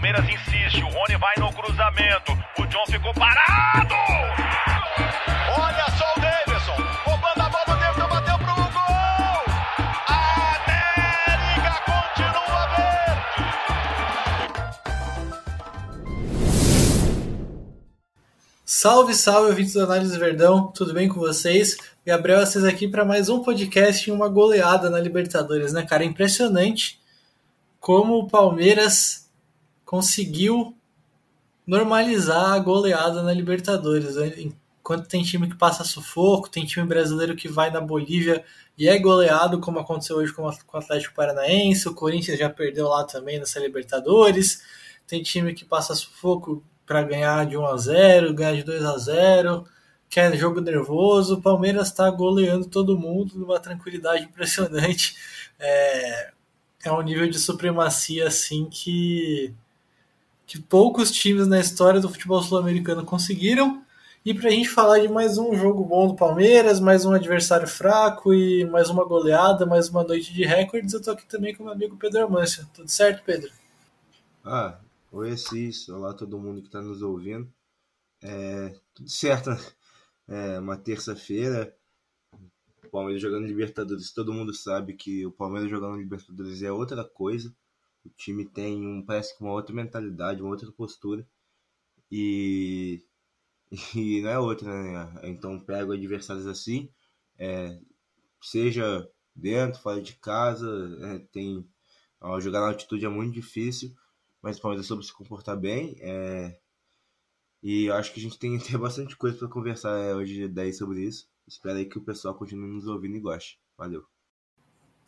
Palmeiras insiste, o Rony vai no cruzamento. O John ficou parado! Olha só o Davidson, roubando a bola dentro, bateu pro gol! América continua verde! Salve, salve, ouvintes do Análise Verdão, tudo bem com vocês? Gabriel, vocês aqui para mais um podcast e uma goleada na Libertadores, né, cara? Impressionante como o Palmeiras conseguiu normalizar a goleada na Libertadores. Né? Enquanto tem time que passa sufoco, tem time brasileiro que vai na Bolívia e é goleado, como aconteceu hoje com o Atlético Paranaense, o Corinthians já perdeu lá também nessa Libertadores. Tem time que passa sufoco para ganhar de 1 a 0, ganhar de 2 a 0, que é jogo nervoso. O Palmeiras está goleando todo mundo numa tranquilidade impressionante. É, é um nível de supremacia assim que, que poucos times na história do futebol sul-americano conseguiram. E para a gente falar de mais um jogo bom do Palmeiras, mais um adversário fraco e mais uma goleada, mais uma noite de recordes, eu tô aqui também com meu amigo Pedro Amâncio. Tudo certo, Pedro? Ah, oi Assis, olá todo mundo que está nos ouvindo. É, tudo certo, né? é, uma terça-feira, o Palmeiras jogando Libertadores, todo mundo sabe que o Palmeiras jogando Libertadores é outra coisa. O time tem um, parece que uma outra mentalidade, uma outra postura. E, e não é outra, né? Então pega adversários assim, é, seja dentro, fora de casa, é, tem ó, jogar na altitude é muito difícil, mas o Palmeiras soube se comportar bem. É, e acho que a gente tem, tem bastante coisa para conversar é, hoje daí sobre isso. Espero aí que o pessoal continue nos ouvindo e goste. Valeu.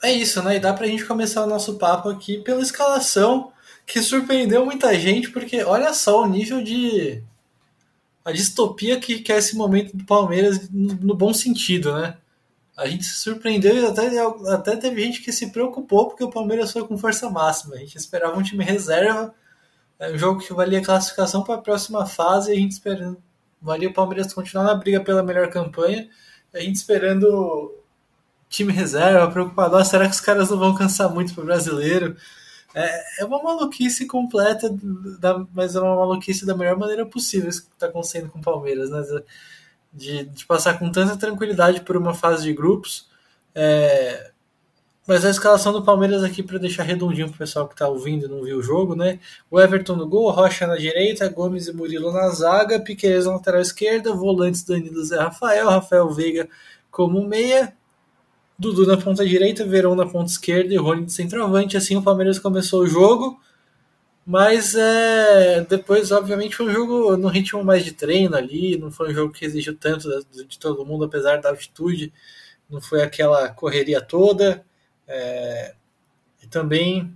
É isso, né? E dá pra gente começar o nosso papo aqui pela escalação que surpreendeu muita gente, porque olha só o nível de. a distopia que, que é esse momento do Palmeiras no, no bom sentido, né? A gente se surpreendeu e até, até teve gente que se preocupou porque o Palmeiras foi com força máxima. A gente esperava um time reserva, é um jogo que valia classificação para a próxima fase e a gente esperando. Valia o Palmeiras continuar na briga pela melhor campanha a gente esperando time reserva, preocupado, ah, será que os caras não vão cansar muito para o brasileiro? É, é uma maluquice completa, da, mas é uma maluquice da melhor maneira possível isso que está acontecendo com o Palmeiras, né? De, de, passar com tanta tranquilidade por uma fase de grupos. É, mas a escalação do Palmeiras aqui para deixar redondinho para o pessoal que está ouvindo e não viu o jogo, né? O Everton no gol, Rocha na direita, Gomes e Murilo na zaga, Piqueires na lateral esquerda, volantes Danilo Zé Rafael, Rafael Veiga como meia, Dudu na ponta direita, Verão na ponta esquerda e Rony de centroavante. Assim o Palmeiras começou o jogo, mas é, depois, obviamente, foi um jogo no ritmo mais de treino ali, não foi um jogo que exigiu tanto de todo mundo, apesar da altitude, não foi aquela correria toda. É, e também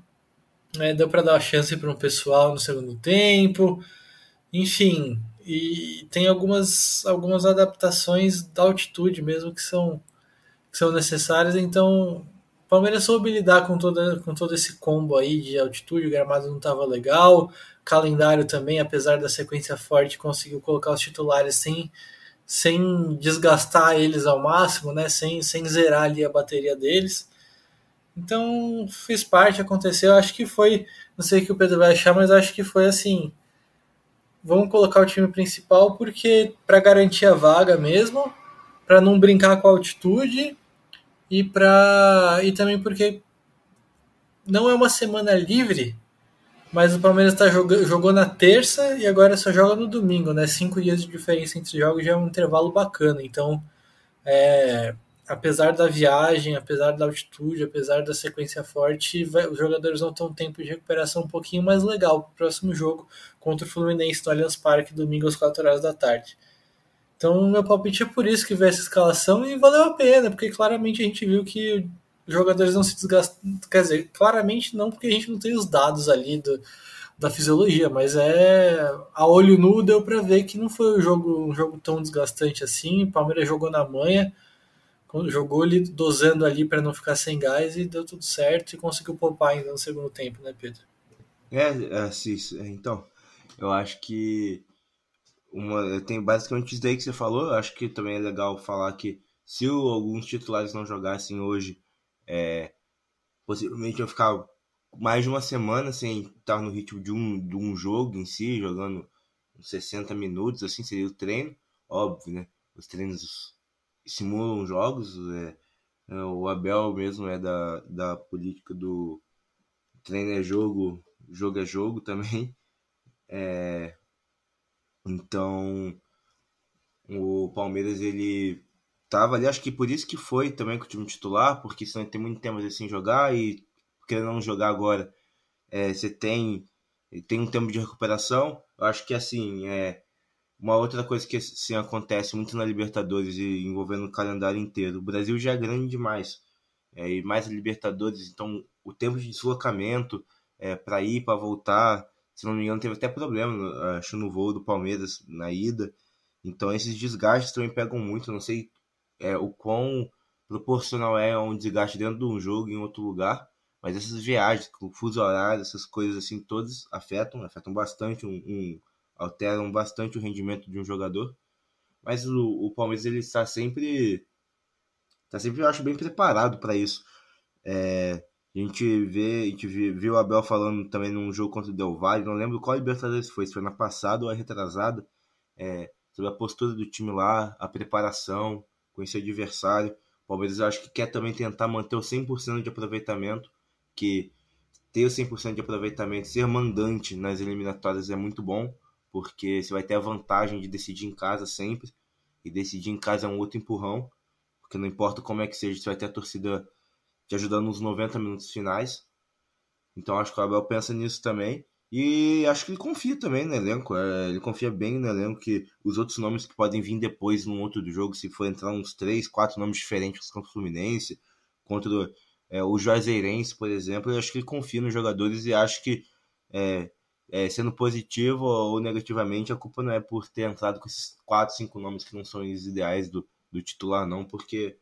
é, deu para dar uma chance para um pessoal no segundo tempo. Enfim, e tem algumas, algumas adaptações da altitude mesmo que são, são necessárias. Então, o Palmeiras soube lidar com, toda, com todo esse combo aí de altitude. O gramado não estava legal. Calendário também, apesar da sequência forte, conseguiu colocar os titulares sem, sem desgastar eles ao máximo, né? sem, sem zerar ali a bateria deles. Então, fiz parte, aconteceu. Acho que foi, não sei o que o Pedro vai achar, mas acho que foi assim. Vamos colocar o time principal porque para garantir a vaga mesmo, para não brincar com a altitude e para e também porque não é uma semana livre, mas o Palmeiras tá jogando, jogou na terça e agora só joga no domingo, né? Cinco dias de diferença entre jogos já é um intervalo bacana. Então, é, apesar da viagem, apesar da altitude, apesar da sequência forte, vai, os jogadores vão ter um tempo de recuperação um pouquinho mais legal para o próximo jogo contra o Fluminense no Allianz Parque, domingo às 4 horas da tarde. Então, meu palpite é por isso que veio essa escalação e valeu a pena, porque claramente a gente viu que os jogadores não se desgastam. Quer dizer, claramente não, porque a gente não tem os dados ali do, da fisiologia, mas é a olho nu deu para ver que não foi um jogo, um jogo tão desgastante assim. O Palmeiras jogou na manha jogou ele dosando ali para não ficar sem gás e deu tudo certo e conseguiu poupar ainda no segundo tempo, né, Pedro? É, assim, então, eu acho que uma, tem basicamente isso daí que você falou. Eu acho que também é legal falar que se o, alguns titulares não jogassem hoje, é, possivelmente eu ficar mais de uma semana sem estar no ritmo de um, de um jogo em si, jogando 60 minutos, assim, seria o treino, óbvio, né? Os treinos simulam jogos, é, é, o Abel mesmo é da, da política do treino é jogo, jogo é jogo também. É, então, o Palmeiras ele tava ali, acho que por isso que foi também com o time titular, porque senão tem muito tempo assim jogar e querendo não jogar agora, é, você tem tem um tempo de recuperação. Eu acho que assim, é uma outra coisa que assim, acontece muito na Libertadores e envolvendo o calendário inteiro. O Brasil já é grande demais. É, e mais a Libertadores, então o tempo de deslocamento é, para ir, para voltar, se não me engano, teve até problema, acho, no voo do Palmeiras na ida. Então esses desgastes também pegam muito. Não sei é, o quão proporcional é um desgaste dentro de um jogo em outro lugar. Mas essas viagens, o fuso horário, essas coisas assim, todas afetam, afetam bastante, um, um, alteram bastante o rendimento de um jogador. Mas o, o Palmeiras ele está sempre, está sempre, eu acho, bem preparado para isso. É, a gente vê, a gente viu o Abel falando também num jogo contra o Del Valle, não lembro qual Libertadores foi, se foi na passada ou a retrasada, é, sobre a postura do time lá, a preparação, conhecer o adversário. O Palmeiras acho que quer também tentar manter o 100% de aproveitamento que ter o 100% de aproveitamento, ser mandante nas eliminatórias é muito bom, porque você vai ter a vantagem de decidir em casa sempre, e decidir em casa é um outro empurrão, porque não importa como é que seja, você vai ter a torcida te ajudando nos 90 minutos finais. Então acho que o Abel pensa nisso também. E acho que ele confia também no elenco. É, ele confia bem no elenco que os outros nomes que podem vir depois num outro jogo, se for entrar uns três, quatro nomes diferentes contra o Fluminense, contra é, o Juazeirense, por exemplo, eu acho que ele confia nos jogadores e acho que, é, é, sendo positivo ou negativamente, a culpa não é por ter entrado com esses quatro, cinco nomes que não são os ideais do, do titular, não, porque,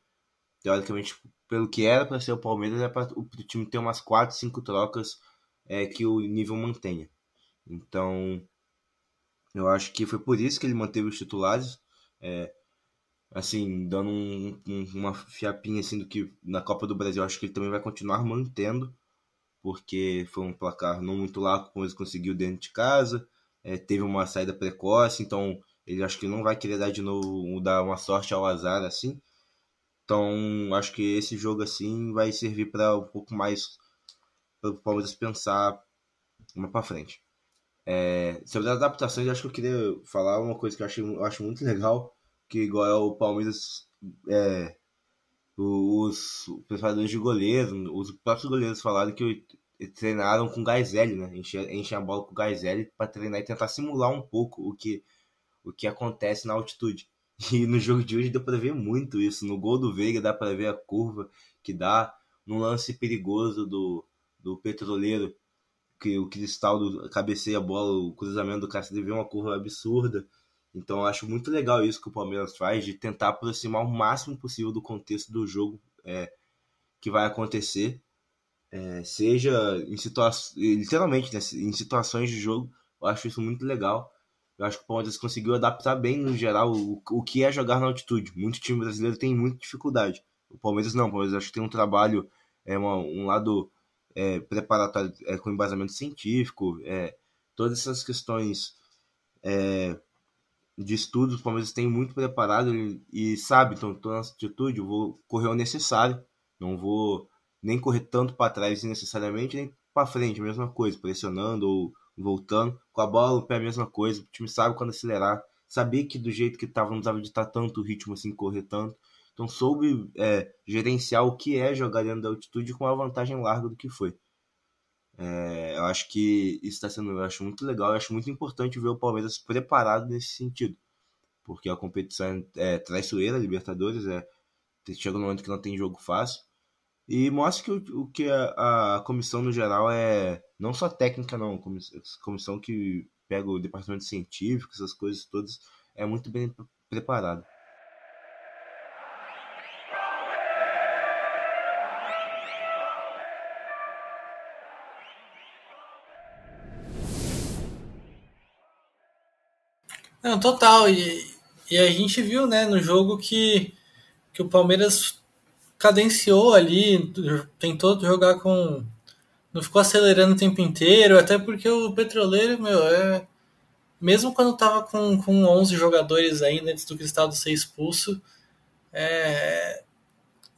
teoricamente, pelo que era para ser o Palmeiras, é para o time ter umas quatro, cinco trocas é, que o nível mantenha. Então, eu acho que foi por isso que ele manteve os titulares. É, assim, dando um, um, uma fiapinha assim do que na Copa do Brasil acho que ele também vai continuar mantendo, porque foi um placar não muito largo como ele conseguiu dentro de casa, é, teve uma saída precoce, então ele acho que não vai querer dar de novo, dar uma sorte ao azar assim. Então, acho que esse jogo assim vai servir para um pouco mais para o Palmeiras pensar uma para frente. É, sobre as adaptações, acho que eu queria falar uma coisa que eu acho, eu acho muito legal, que igual é o Palmeiras, é, os preparadores de goleiro, os próprios goleiros falaram que treinaram com Gaizelli, né? Enchem, enchem a bola com Gaizelli para treinar e tentar simular um pouco o que, o que acontece na altitude. E no jogo de hoje deu para ver muito isso. No gol do Veiga dá para ver a curva que dá. No lance perigoso do, do Petroleiro, que o Cristal cabeceia a bola, o cruzamento do Cássio vê uma curva absurda. Então eu acho muito legal isso que o Palmeiras faz, de tentar aproximar o máximo possível do contexto do jogo é, que vai acontecer. É, seja em situações, literalmente, né, em situações de jogo, eu acho isso muito legal. Eu acho que o Palmeiras conseguiu adaptar bem, no geral, o, o que é jogar na altitude. Muito time brasileiro tem muita dificuldade. O Palmeiras não, o Palmeiras acho que tem um trabalho, é, uma, um lado é, preparatório é, com embasamento científico, é, todas essas questões é, de estudos, o Palmeiras tem muito preparado e, sabe, então estou nessa atitude, eu vou correr o necessário, não vou nem correr tanto para trás necessariamente, nem para frente, mesma coisa, pressionando ou voltando, com a bola no pé a mesma coisa, o time sabe quando acelerar, sabia que do jeito que estava não precisava editar tanto o ritmo assim, correr tanto, então soube é, gerenciar o que é jogar dentro da altitude com uma vantagem larga do que foi. É, eu acho que isso está sendo, eu acho muito legal, eu acho muito importante ver o Palmeiras preparado nesse sentido, porque a competição é traiçoeira, Libertadores, é chega no momento que não tem jogo fácil e mostra que o, o que a, a, comissão no geral é não só técnica não, comissão que pega o departamento científico, essas coisas todas, é muito bem preparado. Não, total. E, e a gente viu, né, no jogo que, que o Palmeiras cadenciou ali, tentou jogar com, não ficou acelerando o tempo inteiro, até porque o Petroleiro, meu, é mesmo quando tava com, com 11 jogadores ainda antes do Cristaldo ser expulso, é,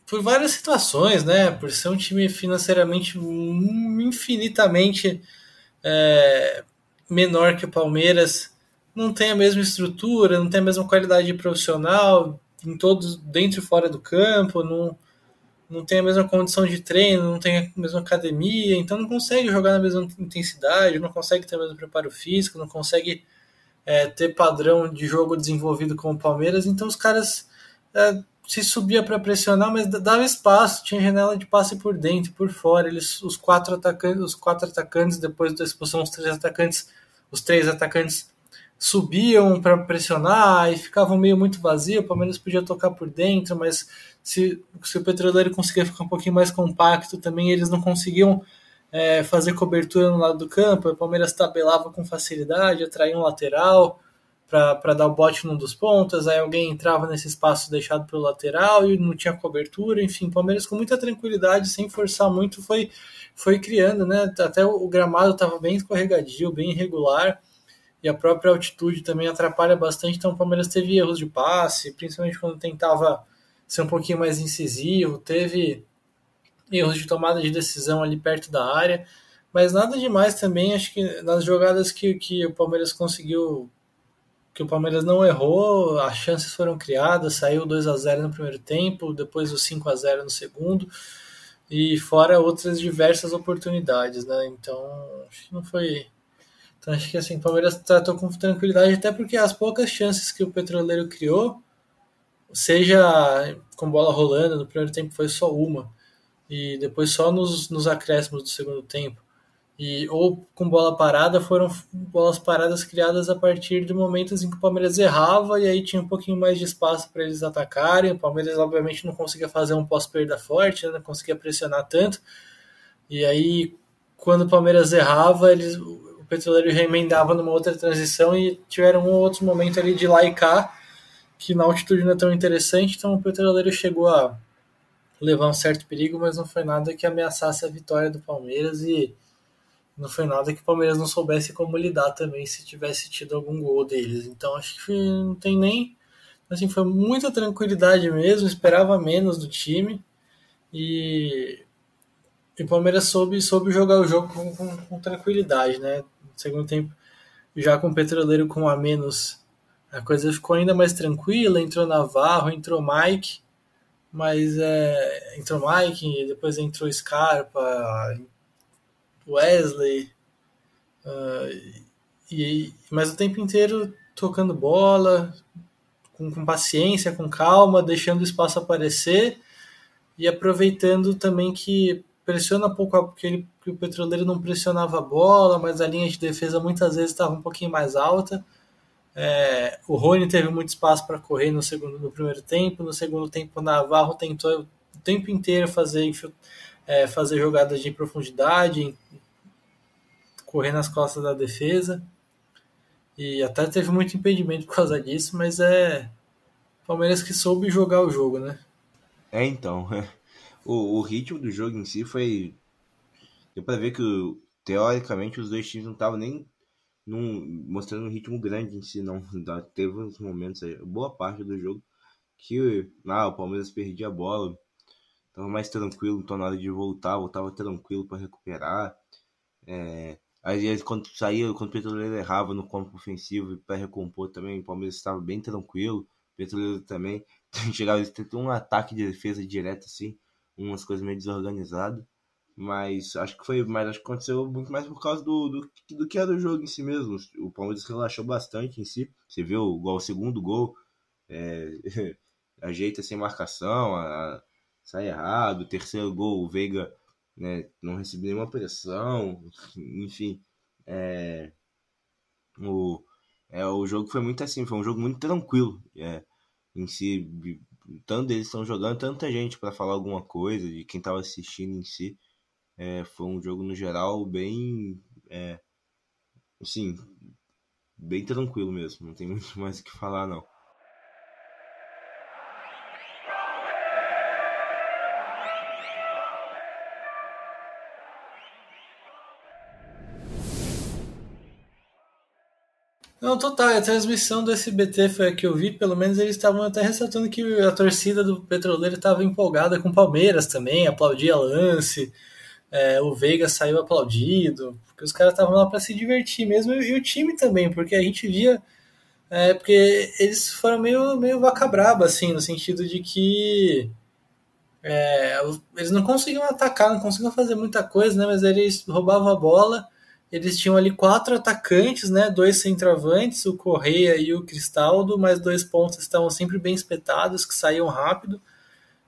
por várias situações, né? Por ser um time financeiramente infinitamente é, menor que o Palmeiras, não tem a mesma estrutura, não tem a mesma qualidade profissional em todos dentro e fora do campo, não, não tem a mesma condição de treino, não tem a mesma academia, então não consegue jogar na mesma intensidade, não consegue ter o mesmo preparo físico, não consegue é, ter padrão de jogo desenvolvido com o Palmeiras, então os caras é, se subia para pressionar, mas dava espaço, tinha janela de passe por dentro, por fora. Eles, os quatro atacantes, os quatro atacantes depois da expulsão, os três atacantes, os três atacantes subiam para pressionar e ficavam meio muito vazio. O Palmeiras podia tocar por dentro, mas se, se o Petroleiro conseguia ficar um pouquinho mais compacto, também eles não conseguiam é, fazer cobertura no lado do campo, o Palmeiras tabelava com facilidade, atraía um lateral para dar o bote num dos pontas, aí alguém entrava nesse espaço deixado pelo lateral e não tinha cobertura, enfim, Palmeiras com muita tranquilidade, sem forçar muito, foi, foi criando, né? Até o, gramado estava bem escorregadio, bem irregular, e a própria altitude também atrapalha bastante, então o Palmeiras teve erros de passe, principalmente quando tentava ser um pouquinho mais incisivo, teve erros de tomada de decisão ali perto da área, mas nada demais também. Acho que nas jogadas que, que o Palmeiras conseguiu, que o Palmeiras não errou, as chances foram criadas, saiu 2 a 0 no primeiro tempo, depois o 5 a 0 no segundo, e fora outras diversas oportunidades, né? Então, acho que não foi. Então, acho que assim, o Palmeiras tratou com tranquilidade, até porque as poucas chances que o Petroleiro criou, seja com bola rolando, no primeiro tempo foi só uma e depois só nos, nos acréscimos do segundo tempo. E, ou com bola parada, foram bolas paradas criadas a partir de momentos em que o Palmeiras errava e aí tinha um pouquinho mais de espaço para eles atacarem. O Palmeiras, obviamente, não conseguia fazer um pós-perda forte, né? não conseguia pressionar tanto. E aí, quando o Palmeiras errava, eles, o Petroleiro remendava numa outra transição e tiveram um outro momento ali de lá e cá, que na altitude não é tão interessante, então o Petroleiro chegou a levar um certo perigo, mas não foi nada que ameaçasse a vitória do Palmeiras e não foi nada que o Palmeiras não soubesse como lidar também se tivesse tido algum gol deles. Então acho que não tem nem. Assim, foi muita tranquilidade mesmo, esperava menos do time e, e o Palmeiras soube, soube jogar o jogo com, com, com tranquilidade, né? No segundo tempo, já com o Petroleiro com a menos, a coisa ficou ainda mais tranquila. Entrou Navarro, entrou Mike mas é, entrou Mike, depois entrou Scarpa, Wesley, uh, e, mas o tempo inteiro tocando bola, com, com, paciência, com calma, deixando o espaço aparecer e aproveitando também que pressiona pouco, porque ele, que o Petroleiro não pressionava a bola, mas a linha de defesa muitas vezes estava um pouquinho mais alta é, o Rony teve muito espaço para correr no segundo, no primeiro tempo. No segundo tempo, o Navarro tentou o tempo inteiro fazer, é, fazer jogadas de profundidade, correr nas costas da defesa. E até teve muito impedimento por causa disso, mas é Palmeiras que soube jogar o jogo, né? É, então. O, o ritmo do jogo em si foi. Deu pra ver que, teoricamente, os dois times não estavam nem num, mostrando um ritmo grande em si, não. Teve uns momentos boa parte do jogo, que ah, o Palmeiras perdia a bola, tava mais tranquilo, então na hora de voltar, voltava tranquilo para recuperar. É, aí quando saía, quando o Petroleiro errava no campo ofensivo para recompor também, o Palmeiras estava bem tranquilo, o Petroleiro também chegava um ataque de defesa direto assim, umas coisas meio desorganizadas. Mas acho que foi, mas acho que aconteceu muito mais por causa do, do, do que era o jogo em si mesmo. O Palmeiras relaxou bastante em si. Você viu igual o segundo gol, é, ajeita sem marcação, a, sai errado. O terceiro gol, o Veiga né, não recebeu nenhuma pressão. Enfim, é, o, é, o jogo foi muito assim, foi um jogo muito tranquilo. É, em si, tanto eles estão jogando, tanta gente para falar alguma coisa, de quem estava assistindo em si. É, foi um jogo no geral bem. É, assim, bem tranquilo mesmo. Não tem muito mais o que falar, não. Não, total. A transmissão do SBT foi a que eu vi. Pelo menos eles estavam até ressaltando que a torcida do Petroleiro estava empolgada com o Palmeiras também, aplaudia lance. É, o Veiga saiu aplaudido, porque os caras estavam lá para se divertir mesmo. E, o time também, porque a gente via. É, porque eles foram meio, meio vaca braba, assim, no sentido de que. É, eles não conseguiam atacar, não conseguiam fazer muita coisa, né? Mas eles roubavam a bola eles tinham ali quatro atacantes, né? Dois centroavantes, o Correia e o Cristaldo, mas dois pontos estavam sempre bem espetados, que saíam rápido.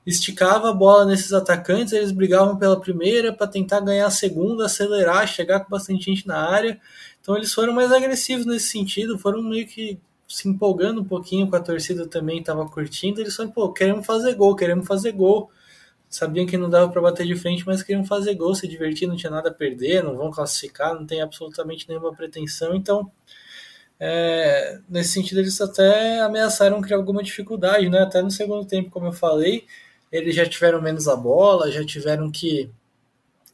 Esticava a bola nesses atacantes, eles brigavam pela primeira para tentar ganhar a segunda, acelerar, chegar com bastante gente na área. Então eles foram mais agressivos nesse sentido, foram meio que se empolgando um pouquinho com a torcida também, estava curtindo. Eles falaram, pô, queremos fazer gol, queremos fazer gol sabiam que não dava para bater de frente, mas queriam fazer gol, se divertir, não tinha nada a perder, não vão classificar, não tem absolutamente nenhuma pretensão. Então, é, nesse sentido, eles até ameaçaram criar alguma dificuldade, né? Até no segundo tempo, como eu falei, eles já tiveram menos a bola, já tiveram que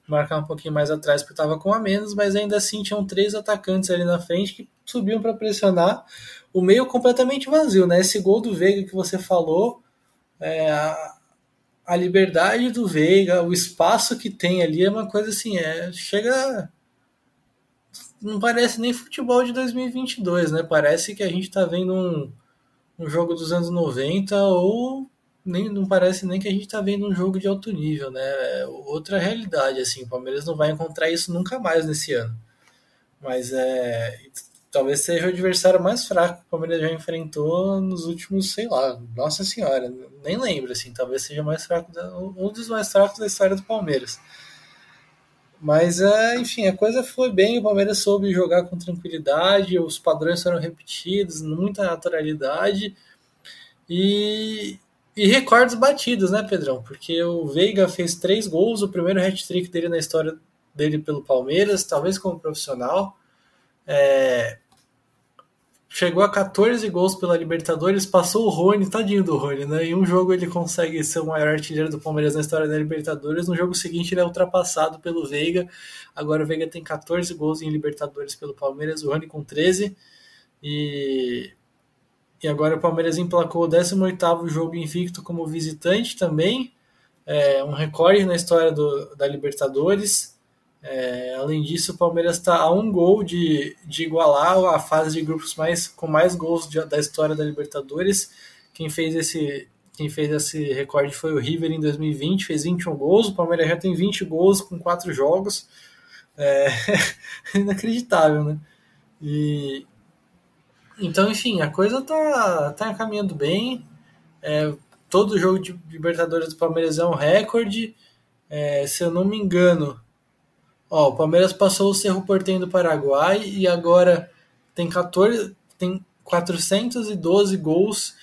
marcar um pouquinho mais atrás porque estava com a menos, mas ainda assim tinham três atacantes ali na frente que subiam para pressionar. O meio completamente vazio, né? Esse gol do Veiga que você falou, é, a liberdade do Veiga, o espaço que tem ali é uma coisa assim, é, chega não parece nem futebol de 2022, né? Parece que a gente tá vendo um, um jogo dos anos 90 ou nem não parece nem que a gente tá vendo um jogo de alto nível, né? É outra realidade assim, o Palmeiras não vai encontrar isso nunca mais nesse ano. Mas é talvez seja o adversário mais fraco que o Palmeiras já enfrentou nos últimos, sei lá, nossa senhora, nem lembro, assim, talvez seja mais fraco, um dos mais fracos da história do Palmeiras. Mas, é, enfim, a coisa foi bem, o Palmeiras soube jogar com tranquilidade, os padrões foram repetidos, muita naturalidade e, e recordes batidos, né, Pedrão? Porque o Veiga fez três gols, o primeiro hat-trick dele na história dele pelo Palmeiras, talvez como profissional. É, chegou a 14 gols pela Libertadores, passou o Rony, tadinho do Rony, né? Em um jogo ele consegue ser o maior artilheiro do Palmeiras na história da Libertadores, no jogo seguinte ele é ultrapassado pelo Veiga. Agora o Veiga tem 14 gols em Libertadores pelo Palmeiras, o Rony com 13. E e agora o Palmeiras emplacou o 18º jogo invicto como visitante também, é um recorde na história do, da Libertadores. É, além disso, o Palmeiras está a um gol de, de igualar a fase de grupos mais, com mais gols de, da história da Libertadores. Quem fez esse quem fez esse recorde foi o River em 2020, fez 21 gols. O Palmeiras já tem 20 gols com quatro jogos. É inacreditável, né? E, então, enfim, a coisa tá, tá caminhando bem. É, todo jogo de Libertadores do Palmeiras é um recorde. É, se eu não me engano, Ó, o Palmeiras passou o Cerro Portenho do Paraguai e agora tem 14, tem 412 gols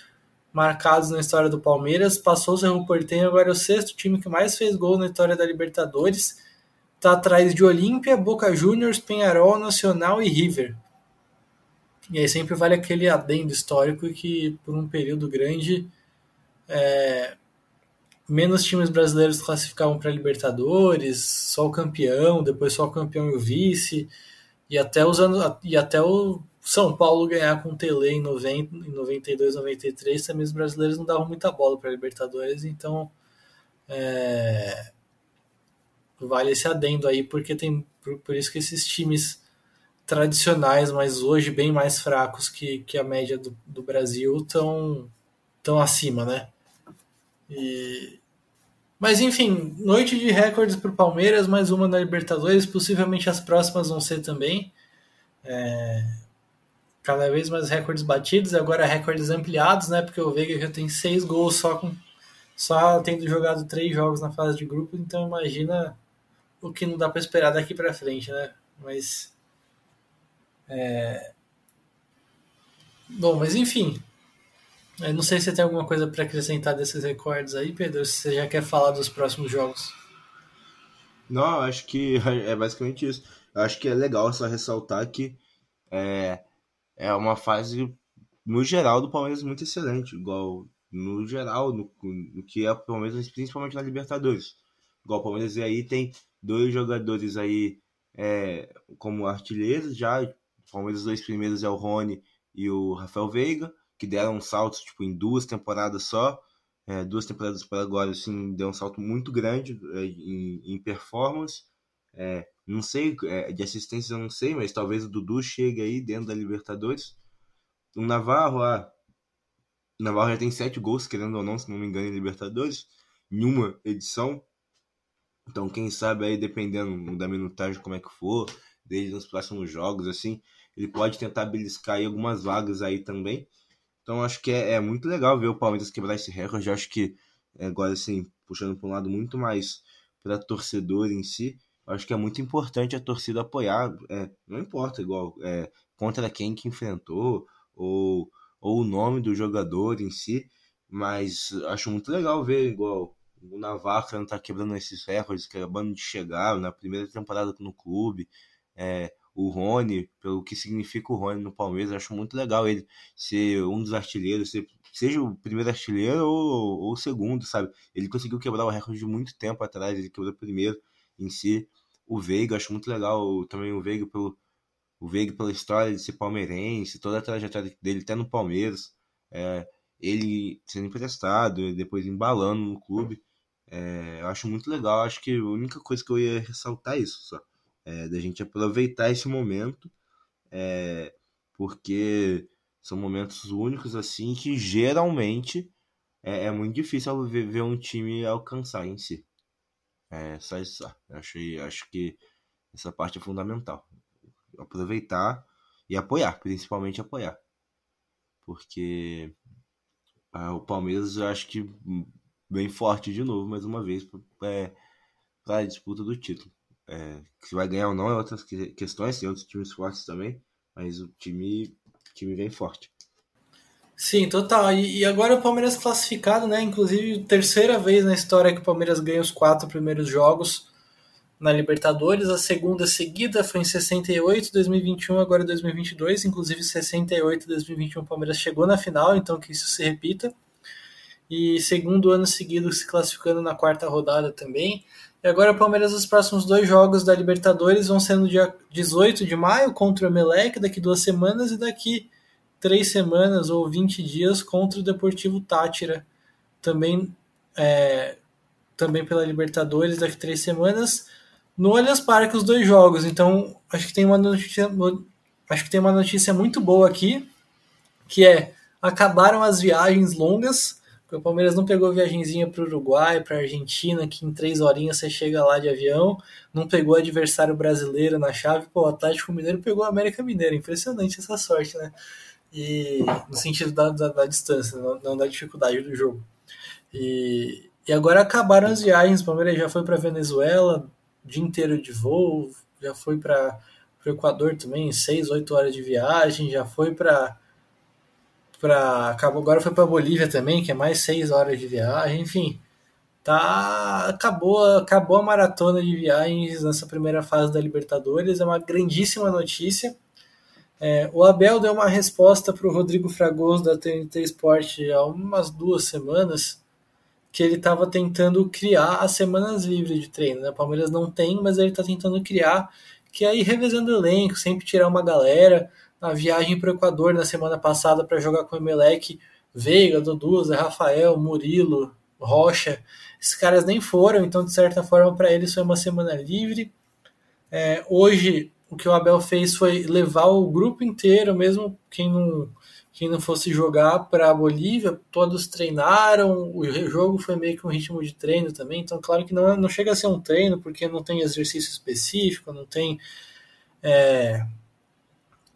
marcados na história do Palmeiras. Passou o Cerro Portenho, agora é o sexto time que mais fez gol na história da Libertadores. Tá atrás de Olímpia, Boca Juniors, Penharol, Nacional e River. E aí sempre vale aquele adendo histórico que por um período grande é, menos times brasileiros classificavam para Libertadores, só o campeão, depois só o campeão e o vice, e até os anos, e até o São Paulo ganhar com o Tele em 90, em 92, 93, também os brasileiros não davam muita bola para Libertadores, então é, vale esse adendo aí, porque tem por, por, isso que esses times tradicionais, mas hoje bem mais fracos que, que a média do, do Brasil, estão tão acima, né? E, mas enfim, noite de recordes para o Palmeiras, mais uma na Libertadores, possivelmente as próximas vão ser também. É, cada vez mais recordes batidos, agora recordes ampliados, né? Porque o Veiga já tem seis gols só com só tendo jogado três jogos na fase de grupo, então imagina o que não dá para esperar daqui para frente, né? Mas é... bom, mas enfim, eu não sei se você tem alguma coisa para acrescentar desses recordes aí, Pedro, se você já quer falar dos próximos jogos. Não, acho que é basicamente isso. Acho que é legal só ressaltar que é, é uma fase, no geral, do Palmeiras muito excelente. Igual, no geral, no, no que é o Palmeiras, principalmente na Libertadores. Igual o Palmeiras aí tem dois jogadores aí é, como artilheiros já, Palmeiras, os dois primeiros é o Rony e o Rafael Veiga, que deram um salto tipo, em duas temporadas só. É, duas temporadas para agora, assim, deu um salto muito grande é, em, em, performance. É, não sei, é, de assistência eu não sei, mas talvez o Dudu chegue aí dentro da Libertadores. O Navarro, ah, o Navarro já tem sete gols, querendo ou não, se não me engano, em Libertadores, em uma edição. Então, quem sabe aí, dependendo da minutagem como é que for, desde nos próximos jogos, assim, ele pode tentar beliscar aí algumas vagas aí também. Então, acho que é, é muito legal ver o Palmeiras quebrar esse recorde. Acho que, é, agora, assim, puxando para um lado muito mais para torcedor em si, acho que é muito importante a torcida apoiar. É, não importa, igual, é, contra quem que enfrentou, ou, ou o nome do jogador em si, mas acho muito legal ver, igual, o Navarro tá quebrando esses recordes, acabando de chegar na primeira temporada no clube. É, o Rony, pelo que significa o Rony no Palmeiras, acho muito legal ele ser um dos artilheiros, ser, seja o primeiro artilheiro ou, ou o segundo, sabe? Ele conseguiu quebrar o recorde de muito tempo atrás, ele quebrou primeiro em si. O Veiga, acho muito legal também o Veiga pelo o Veiga pela história de ser palmeirense, toda a trajetória dele até no Palmeiras, é, ele sendo emprestado, depois embalando no clube. É, eu acho muito legal, acho que a única coisa que eu ia ressaltar é isso só. É, da gente aproveitar esse momento, é, porque são momentos únicos assim que geralmente é, é muito difícil ver, ver, um time alcançar em si. É só isso. Acho, acho que essa parte é fundamental. Aproveitar e apoiar, principalmente apoiar. Porque ah, o Palmeiras eu acho que bem forte de novo, mais uma vez, é, para a disputa do título. É, se vai ganhar ou não é outras questões, tem outros times fortes também, mas o time, time vem forte. Sim, total. E, e, agora o Palmeiras classificado, né? Inclusive, terceira vez na história que o Palmeiras ganha os quatro primeiros jogos na Libertadores. A segunda seguida foi em 68, 2021, agora 2022. Inclusive, 68, 2021, o Palmeiras chegou na final, então que isso se repita e segundo ano seguido se classificando na quarta rodada também. E agora o Palmeiras, os próximos dois jogos da Libertadores vão ser no dia 18 de maio contra o Emelec, daqui duas semanas, e daqui três semanas ou 20 dias contra o Deportivo Tátira, também, é, também pela Libertadores, daqui três semanas. No Allianz Parque, os dois jogos. Então, acho que tem uma notícia, acho que tem uma notícia muito boa aqui, que é acabaram as viagens longas o Palmeiras não pegou viagenzinha para o Uruguai, para Argentina, que em três horinhas você chega lá de avião. Não pegou adversário brasileiro na chave. Pô, o Atlético Mineiro pegou o América Mineiro. Impressionante essa sorte, né? E no sentido da, da, da distância, não, não, da dificuldade do jogo. E, e agora acabaram as viagens. O Palmeiras já foi para Venezuela, dia inteiro de voo, já foi para o Equador também, seis, oito horas de viagem, já foi para para acabou agora foi para Bolívia também, que é mais seis horas de viagem, enfim, tá acabou acabou a maratona de viagens nessa primeira fase da Libertadores, é uma grandíssima notícia. É, o Abel deu uma resposta para o Rodrigo Fragoso da TNT Sport há umas duas semanas que ele estava tentando criar as semanas livres de treino. Né? O Palmeiras não tem, mas ele está tentando criar, que é revezando o elenco, sempre tirar uma galera na viagem para o Equador na semana passada para jogar com o Emelec, Veiga, Dudu, Zé Rafael, Murilo, Rocha. Esses caras nem foram, então de certa forma para eles foi uma semana livre. É, hoje o que o Abel fez foi levar o grupo inteiro, mesmo quem não, quem não fosse jogar para a Bolívia, todos treinaram, o jogo foi meio que um ritmo de treino também, então claro que não, não chega a ser um treino, porque não tem exercício específico, não tem é,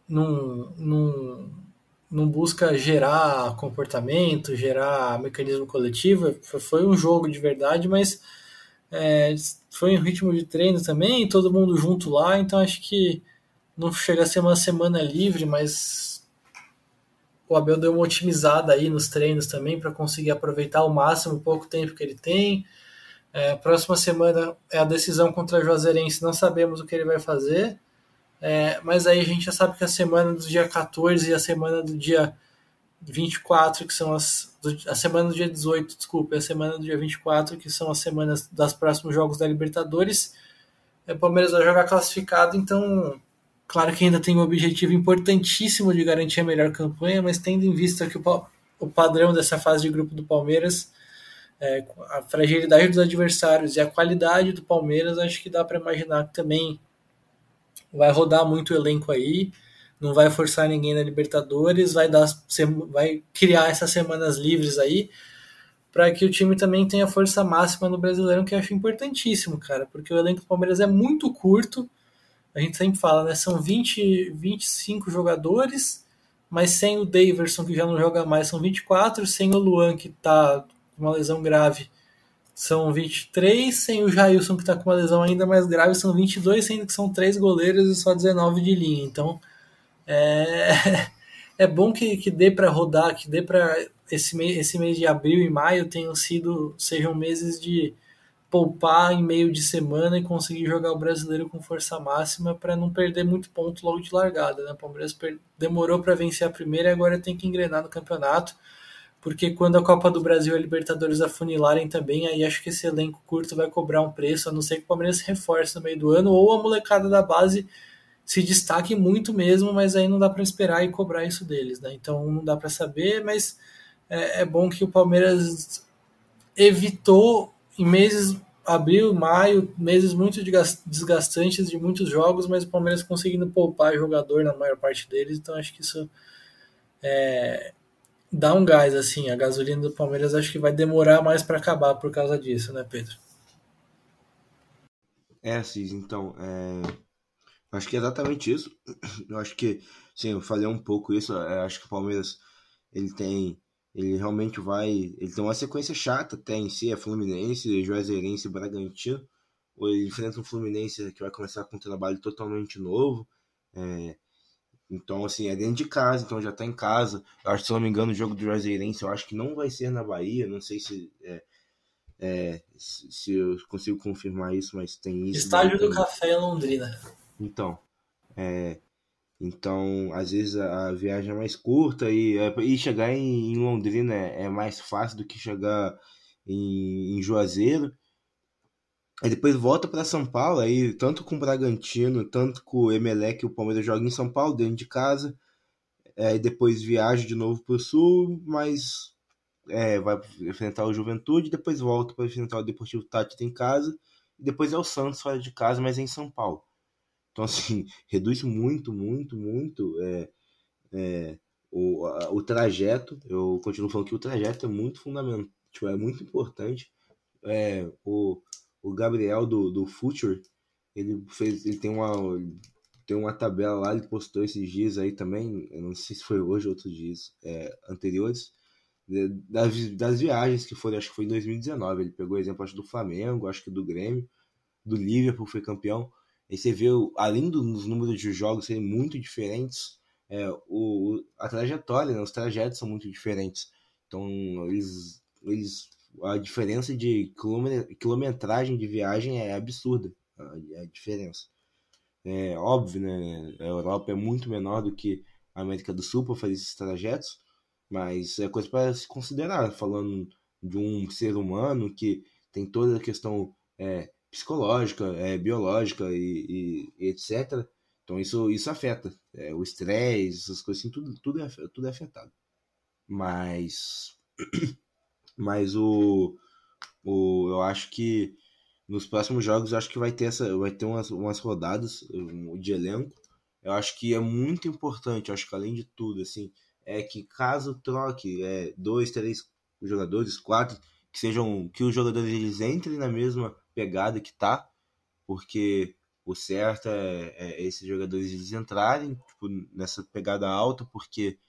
não, busca gerar comportamento, gerar mecanismo coletivo. Foi um jogo de verdade, mas é, foi um ritmo de treino também, todo mundo junto lá, então acho que não chega a ser uma semana livre, mas o Abel deu uma otimizada aí nos treinos também para conseguir aproveitar ao máximo o pouco tempo que ele tem. É, próxima semana é a decisão contra a Juazeirense, não sabemos o que ele vai fazer. É, mas aí a gente já sabe que a semana do dia 14 e a semana do dia 24, que são as. A semana do dia 18, desculpa, a semana do dia 24, que são as semanas das próximos jogos da Libertadores. É, o Palmeiras vai jogar classificado, então Claro que ainda tem um objetivo importantíssimo de garantir a melhor campanha, mas tendo em vista que o, o padrão dessa fase de grupo do Palmeiras, é, a fragilidade dos adversários e a qualidade do Palmeiras, acho que dá para imaginar que também vai rodar muito o elenco aí, não vai forçar ninguém na Libertadores, vai dar, vai criar essas semanas livres aí para que o time também tenha força máxima no Brasileirão, que eu acho importantíssimo, cara, porque o elenco do Palmeiras é muito curto. A gente sempre fala, né? São 20, 25 jogadores, mas sem o Daverson, que já não joga mais, são 24, sem o Luan, que tá com uma lesão grave, são 23, sem o Jailson, que está com uma lesão ainda mais grave, são 22, sendo que são três goleiros e só 19 de linha. Então, é, é bom que, que dê para rodar, que dê para esse esse mês de abril e maio tenham sido sejam meses de poupar em meio de semana e conseguir jogar o brasileiro com força máxima para não perder muito ponto logo de largada. Né? O Palmeiras demorou para vencer a primeira e agora tem que engrenar no campeonato, porque quando a Copa do Brasil e a Libertadores afunilarem também, aí acho que esse elenco curto vai cobrar um preço, a não ser que o Palmeiras se reforce no meio do ano ou a molecada da base se destaque muito mesmo, mas aí não dá para esperar e cobrar isso deles, né? Então não dá para saber, mas é, é, bom que o Palmeiras evitou em meses abril, maio, meses muito desgastantes de muitos jogos, mas o Palmeiras conseguindo poupar jogador na maior parte deles, então acho que isso é, dá um gás assim. A gasolina do Palmeiras acho que vai demorar mais para acabar por causa disso, né, Pedro? É, Cis, então, é, Acho que é exatamente isso. Eu acho que, sim, eu falei um pouco isso. Eu é, acho que o Palmeiras ele tem, ele realmente vai, ele tem uma sequência chata até em si, é Fluminense, Juazeirense e Bragantino. Ou ele enfrenta um Fluminense que vai começar com um trabalho totalmente novo. É, então, assim, é dentro de casa, então já tá em casa. Eu acho, se não me engano, o jogo do Juazeirense, eu acho que não vai ser na Bahia, não sei se é, é, se eu consigo confirmar isso, mas tem isso. Estádio do Café em Londrina. Então, é, então às vezes a, a, viagem é mais curta e, é, e chegar em, em Londrina é, é, mais fácil do que chegar em, em Juazeiro. Aí depois volta para São Paulo, aí tanto com o Bragantino, tanto com o Emelec, o Palmeiras joga em São Paulo, dentro de casa. Aí depois viaja de novo para o Sul, mas é, vai enfrentar o Juventude, depois volta para enfrentar o Deportivo Tátira em casa, e depois é o Santos fora de casa, mas é em São Paulo. Então, assim, reduz muito, muito, muito é, é, o, a, o trajeto. Eu continuo falando que o trajeto é muito fundamental, tipo, é muito importante. É, o, o Gabriel do, do Future, ele fez, ele tem uma, tem uma tabela lá, ele postou esses dias aí também, eu não sei se foi hoje ou outros dias é, anteriores, das, das viagens que foram, acho que foi em 2019. Ele pegou exemplo, acho, do Flamengo, acho que do Grêmio, do Liverpool, foi campeão. Aí você vê, além dos números de jogos serem muito diferentes, é, o, a trajetória, né, os trajetos são muito diferentes. Então, eles, eles, a diferença de quilometragem de viagem é absurda, a, diferença. É óbvio, né? A Europa é muito menor do que a América do Sul para fazer esses trajetos, mas é coisa para se considerar, falando de um ser humano que tem toda a questão é, psicológica, é, biológica e, e, e, etc. Então isso, isso afeta. É, o estresse, essas coisas assim, tudo, tudo, é, tudo é afetado. Mas, mas o, o, eu acho que nos próximos jogos acho que vai ter, essa, vai ter umas, umas rodadas de elenco. Eu acho que é muito importante, acho que além de tudo, assim, é que caso troque é, dois, três jogadores, quatro, que sejam que os jogadores eles entrem na mesma pegada que tá, porque o certo é, é esses jogadores eles entrarem tipo, nessa pegada alta, porque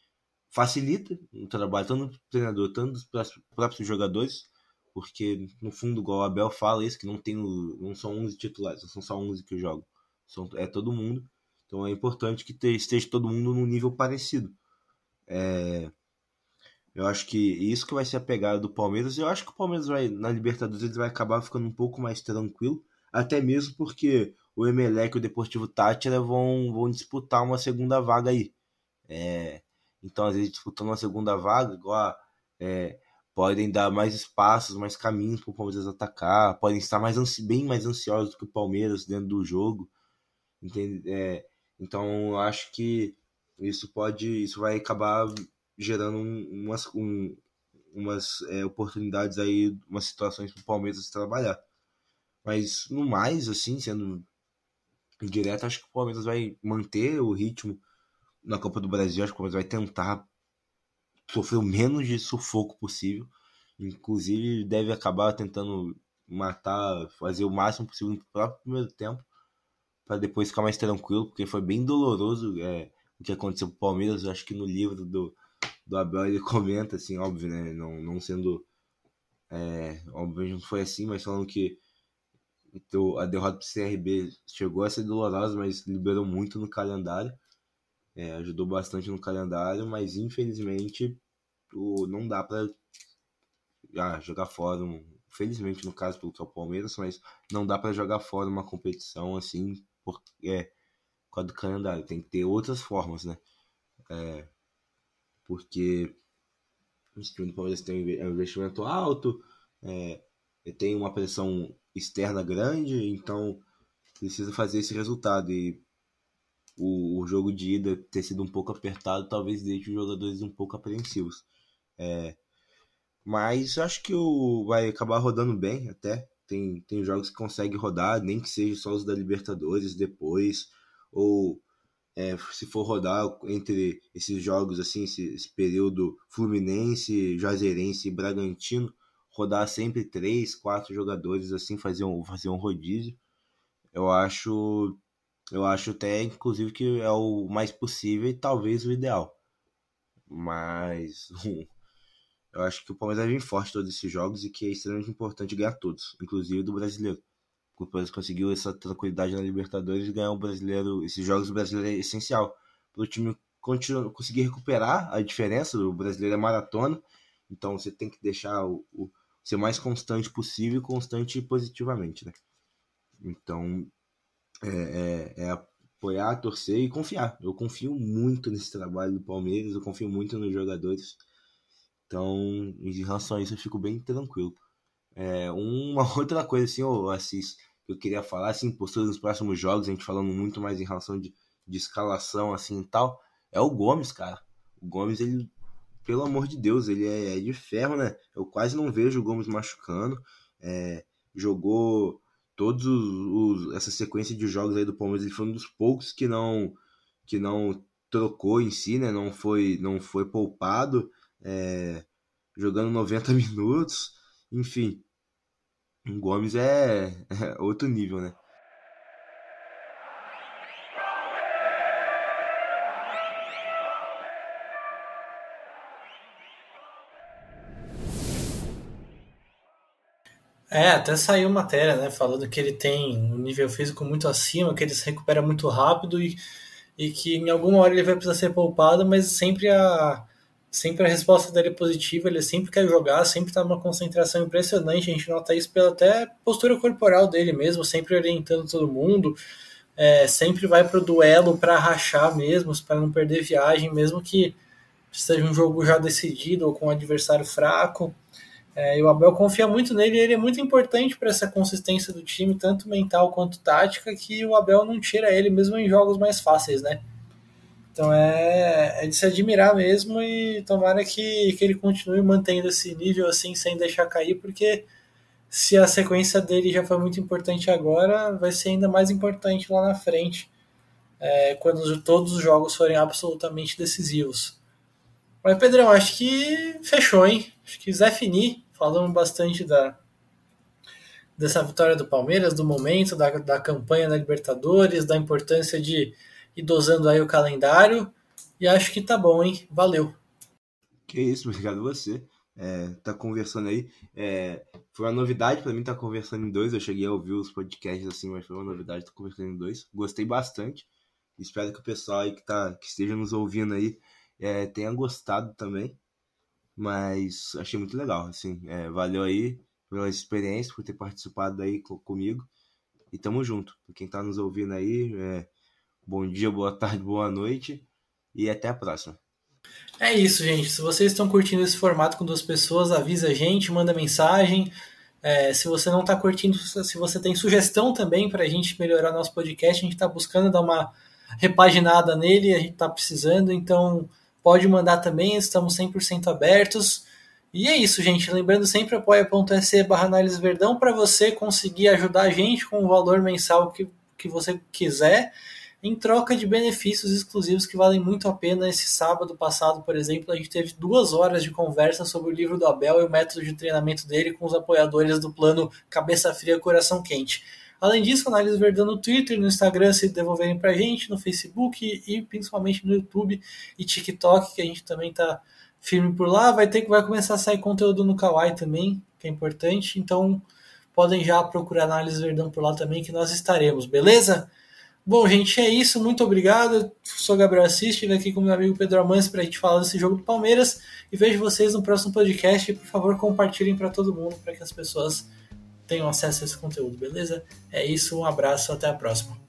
facilita o trabalho tanto do treinador, tanto dos próprios jogadores, porque no fundo, igual o Abel fala isso, que não tem não são 11 titulares, não são só 11 que jogam, são, é todo mundo. Então é importante que esteja todo mundo num nível parecido. É, eu acho que isso que vai ser a pegada do Palmeiras. Eu acho que o Palmeiras vai, na Libertadores ele vai acabar ficando um pouco mais tranquilo, até mesmo porque o Emelec e o Deportivo Tátira vão, vão disputar uma segunda vaga aí. É, então, às vezes, disputando uma segunda vaga, igual é, podem dar mais espaços, mais caminhos para o Palmeiras atacar, podem estar mais bem mais ansiosos do que o Palmeiras dentro do jogo. Entende? É, Então, acho que isso pode, isso vai acabar gerando umas, um, umas é, oportunidades aí, umas situações para o Palmeiras trabalhar. Mas no mais, assim, sendo direto, acho que o Palmeiras vai manter o ritmo na Copa do Brasil. Acho que o Palmeiras vai tentar sofrer o menos de sufoco possível. Inclusive, deve acabar tentando matar, fazer o máximo possível no próprio primeiro tempo, para depois ficar mais tranquilo, porque foi bem doloroso é, o que aconteceu com o Palmeiras. Eu acho que no livro do, do Abel ele comenta, assim, óbvio, né? Não, não sendo. É, óbvio, não foi assim, mas falando que então, a derrota para o CRB chegou a ser dolorosa, mas liberou muito no calendário. É, ajudou bastante no calendário, mas infelizmente o, não dá para ah, jogar fora. Um, felizmente, no caso, pelo que é o Palmeiras, mas não dá para jogar fora uma competição assim por, é, por causa do calendário. Tem que ter outras formas, né? É, porque o time do Palmeiras tem um investimento alto, é, tem uma pressão externa grande, então precisa fazer esse resultado. E o, o, jogo de ida ter sido um pouco apertado talvez deixe os jogadores um pouco apreensivos. É, mas acho que o vai acabar rodando bem até. Tem, tem jogos que consegue rodar, nem que seja só os da Libertadores depois, ou é, se for rodar entre esses jogos, assim, esse, esse período Fluminense, Juazeirense e Bragantino, rodar sempre três, quatro jogadores assim, fazer um, fazer um rodízio. Eu acho, eu acho até inclusive que é o mais possível e talvez o ideal. Mas eu acho que o Palmeiras vai vir forte todos esses jogos e que é extremamente importante ganhar todos, inclusive do brasileiro. O Palmeiras conseguiu essa tranquilidade na Libertadores e ganhar o brasileiro, esses jogos do brasileiro é essencial para o time continuar, conseguir recuperar a diferença. O brasileiro é maratona, então você tem que deixar o, o ser mais constante possível e constante positivamente, né? Então, é, é, é, apoiar, torcer e confiar. Eu confio muito nesse trabalho do Palmeiras, eu confio muito nos jogadores. Então, em relação a isso, eu fico bem tranquilo. É, uma outra coisa, assim, Assis, que eu queria falar, assim, postura nos próximos jogos, a gente falando muito mais em relação de, de escalação, assim, e tal, é o Gomes, cara. O Gomes, ele pelo amor de Deus, ele é, é, de ferro, né? Eu quase não vejo o Gomes machucando. É, jogou todos os, os, essa sequência de jogos aí do Palmeiras, ele foi um dos poucos que não que não trocou em si, né? Não foi não foi poupado, é, jogando 90 minutos, enfim. O Gomes é, é outro nível, né? É, até saiu matéria, né, falando que ele tem um nível físico muito acima, que ele se recupera muito rápido e, e que em alguma hora ele vai precisar ser poupado, mas sempre a, sempre a resposta dele é positiva, ele sempre quer jogar, sempre está numa concentração impressionante, a gente nota isso pela até postura corporal dele mesmo, sempre orientando todo mundo, é, sempre vai pro duelo para rachar mesmo, para não perder viagem, mesmo que seja um jogo já decidido ou com um adversário fraco. É, e o Abel confia muito nele e ele é muito importante para essa consistência do time, tanto mental quanto tática, que o Abel não tira ele mesmo em jogos mais fáceis, né? Então é, é de se admirar mesmo e tomara que, que ele continue mantendo esse nível assim sem deixar cair, porque se a sequência dele já foi muito importante agora, vai ser ainda mais importante lá na frente, é, quando todos os jogos forem absolutamente decisivos. Mas Pedrão, acho que fechou, hein? Acho que Zé Fini falamos bastante da, dessa vitória do Palmeiras, do momento, da, da campanha na Libertadores, da importância de ir dosando aí o calendário. E acho que tá bom, hein? Valeu. Que isso, obrigado você. É, tá conversando aí. É, foi uma novidade para mim estar tá conversando em dois. Eu cheguei a ouvir os podcasts assim, mas foi uma novidade estar tá conversando em dois. Gostei bastante. Espero que o pessoal aí que, tá, que esteja nos ouvindo aí é, tenha gostado também. Mas achei muito legal, assim. É, valeu aí pela experiência, por ter participado aí comigo. E tamo junto. Quem tá nos ouvindo aí, é, bom dia, boa tarde, boa noite. E até a próxima. É isso, gente. Se vocês estão curtindo esse formato com duas pessoas, avisa a gente, manda mensagem. É, se você não está curtindo, se você tem sugestão também para a gente melhorar nosso podcast, a gente está buscando dar uma repaginada nele, a gente está precisando, então pode mandar também, estamos 100% abertos. E é isso, gente. Lembrando sempre apoia.se barra análise verdão para você conseguir ajudar a gente com o valor mensal que, que você quiser, em troca de benefícios exclusivos que valem muito a pena. Esse sábado passado, por exemplo, a gente teve duas horas de conversa sobre o livro do Abel e o método de treinamento dele com os apoiadores do plano Cabeça Fria Coração Quente. Além disso, análise verdão no Twitter, no Instagram, se devolverem pra gente, no Facebook e principalmente no YouTube e TikTok, que a gente também tá firme por lá. Vai ter que vai começar a sair conteúdo no Kawaii também, que é importante. Então, podem já procurar análise verdão por lá também, que nós estaremos, beleza? Bom, gente, é isso. Muito obrigado. Eu sou Gabriel Assis, estive aqui com meu amigo Pedro Amans para a gente falar desse jogo do Palmeiras. E vejo vocês no próximo podcast. E, por favor, compartilhem para todo mundo, para que as pessoas tenham acesso a esse conteúdo, beleza? É isso, um abraço, até a próxima.